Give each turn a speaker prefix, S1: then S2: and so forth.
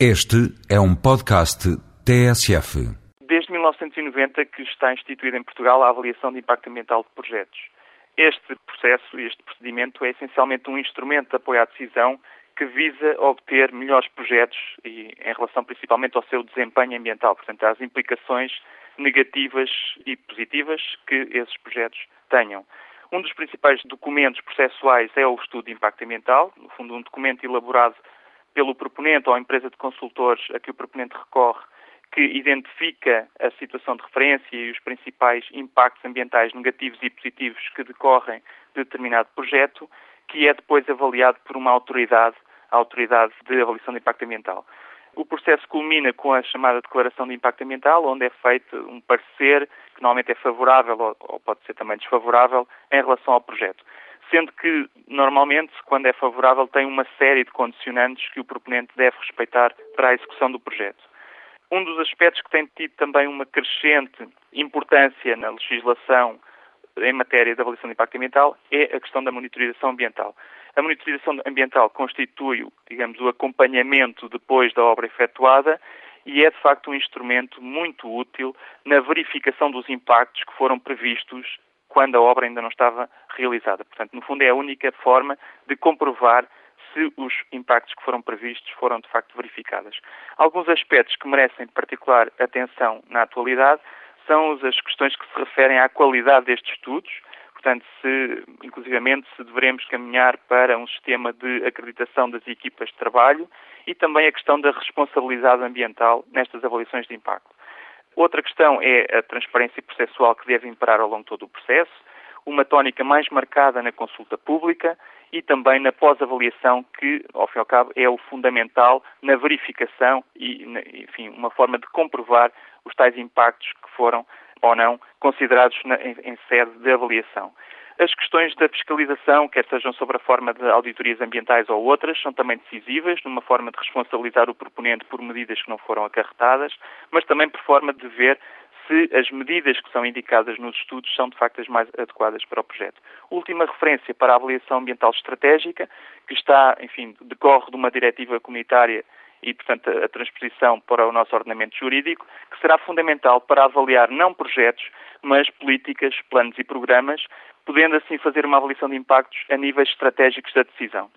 S1: Este é um podcast TSF.
S2: Desde 1990 que está instituída em Portugal a avaliação de impacto ambiental de projetos. Este processo, este procedimento, é essencialmente um instrumento de apoio à decisão que visa obter melhores projetos e em relação principalmente ao seu desempenho ambiental, portanto, às implicações negativas e positivas que esses projetos tenham. Um dos principais documentos processuais é o estudo de impacto ambiental, no fundo um documento elaborado pelo proponente ou a empresa de consultores a que o proponente recorre, que identifica a situação de referência e os principais impactos ambientais negativos e positivos que decorrem de determinado projeto, que é depois avaliado por uma autoridade, a autoridade de avaliação de impacto ambiental. O processo culmina com a chamada Declaração de Impacto Ambiental, onde é feito um parecer que normalmente é favorável ou pode ser também desfavorável em relação ao projeto sendo que, normalmente, quando é favorável, tem uma série de condicionantes que o proponente deve respeitar para a execução do projeto. Um dos aspectos que tem tido também uma crescente importância na legislação em matéria de avaliação de impacto ambiental é a questão da monitorização ambiental. A monitorização ambiental constitui, digamos, o acompanhamento depois da obra efetuada e é, de facto, um instrumento muito útil na verificação dos impactos que foram previstos quando a obra ainda não estava realizada. Portanto, no fundo, é a única forma de comprovar se os impactos que foram previstos foram de facto verificados. Alguns aspectos que merecem particular atenção na atualidade são as questões que se referem à qualidade destes estudos, portanto, se, inclusivamente, se devemos caminhar para um sistema de acreditação das equipas de trabalho e também a questão da responsabilidade ambiental nestas avaliações de impacto. Outra questão é a transparência processual que deve imperar ao longo de todo o processo, uma tónica mais marcada na consulta pública e também na pós-avaliação, que, ao fim e ao cabo, é o fundamental na verificação e, enfim, uma forma de comprovar os tais impactos que foram ou não considerados na, em, em sede de avaliação. As questões da fiscalização, quer sejam sobre a forma de auditorias ambientais ou outras, são também decisivas, numa forma de responsabilizar o proponente por medidas que não foram acarretadas, mas também por forma de ver se as medidas que são indicadas nos estudos são de facto as mais adequadas para o projeto. Última referência para a avaliação ambiental estratégica, que está, enfim, decorre de uma diretiva comunitária e, portanto, a transposição para o nosso ordenamento jurídico, que será fundamental para avaliar não projetos, mas políticas, planos e programas, podendo assim fazer uma avaliação de impactos a níveis estratégicos da decisão.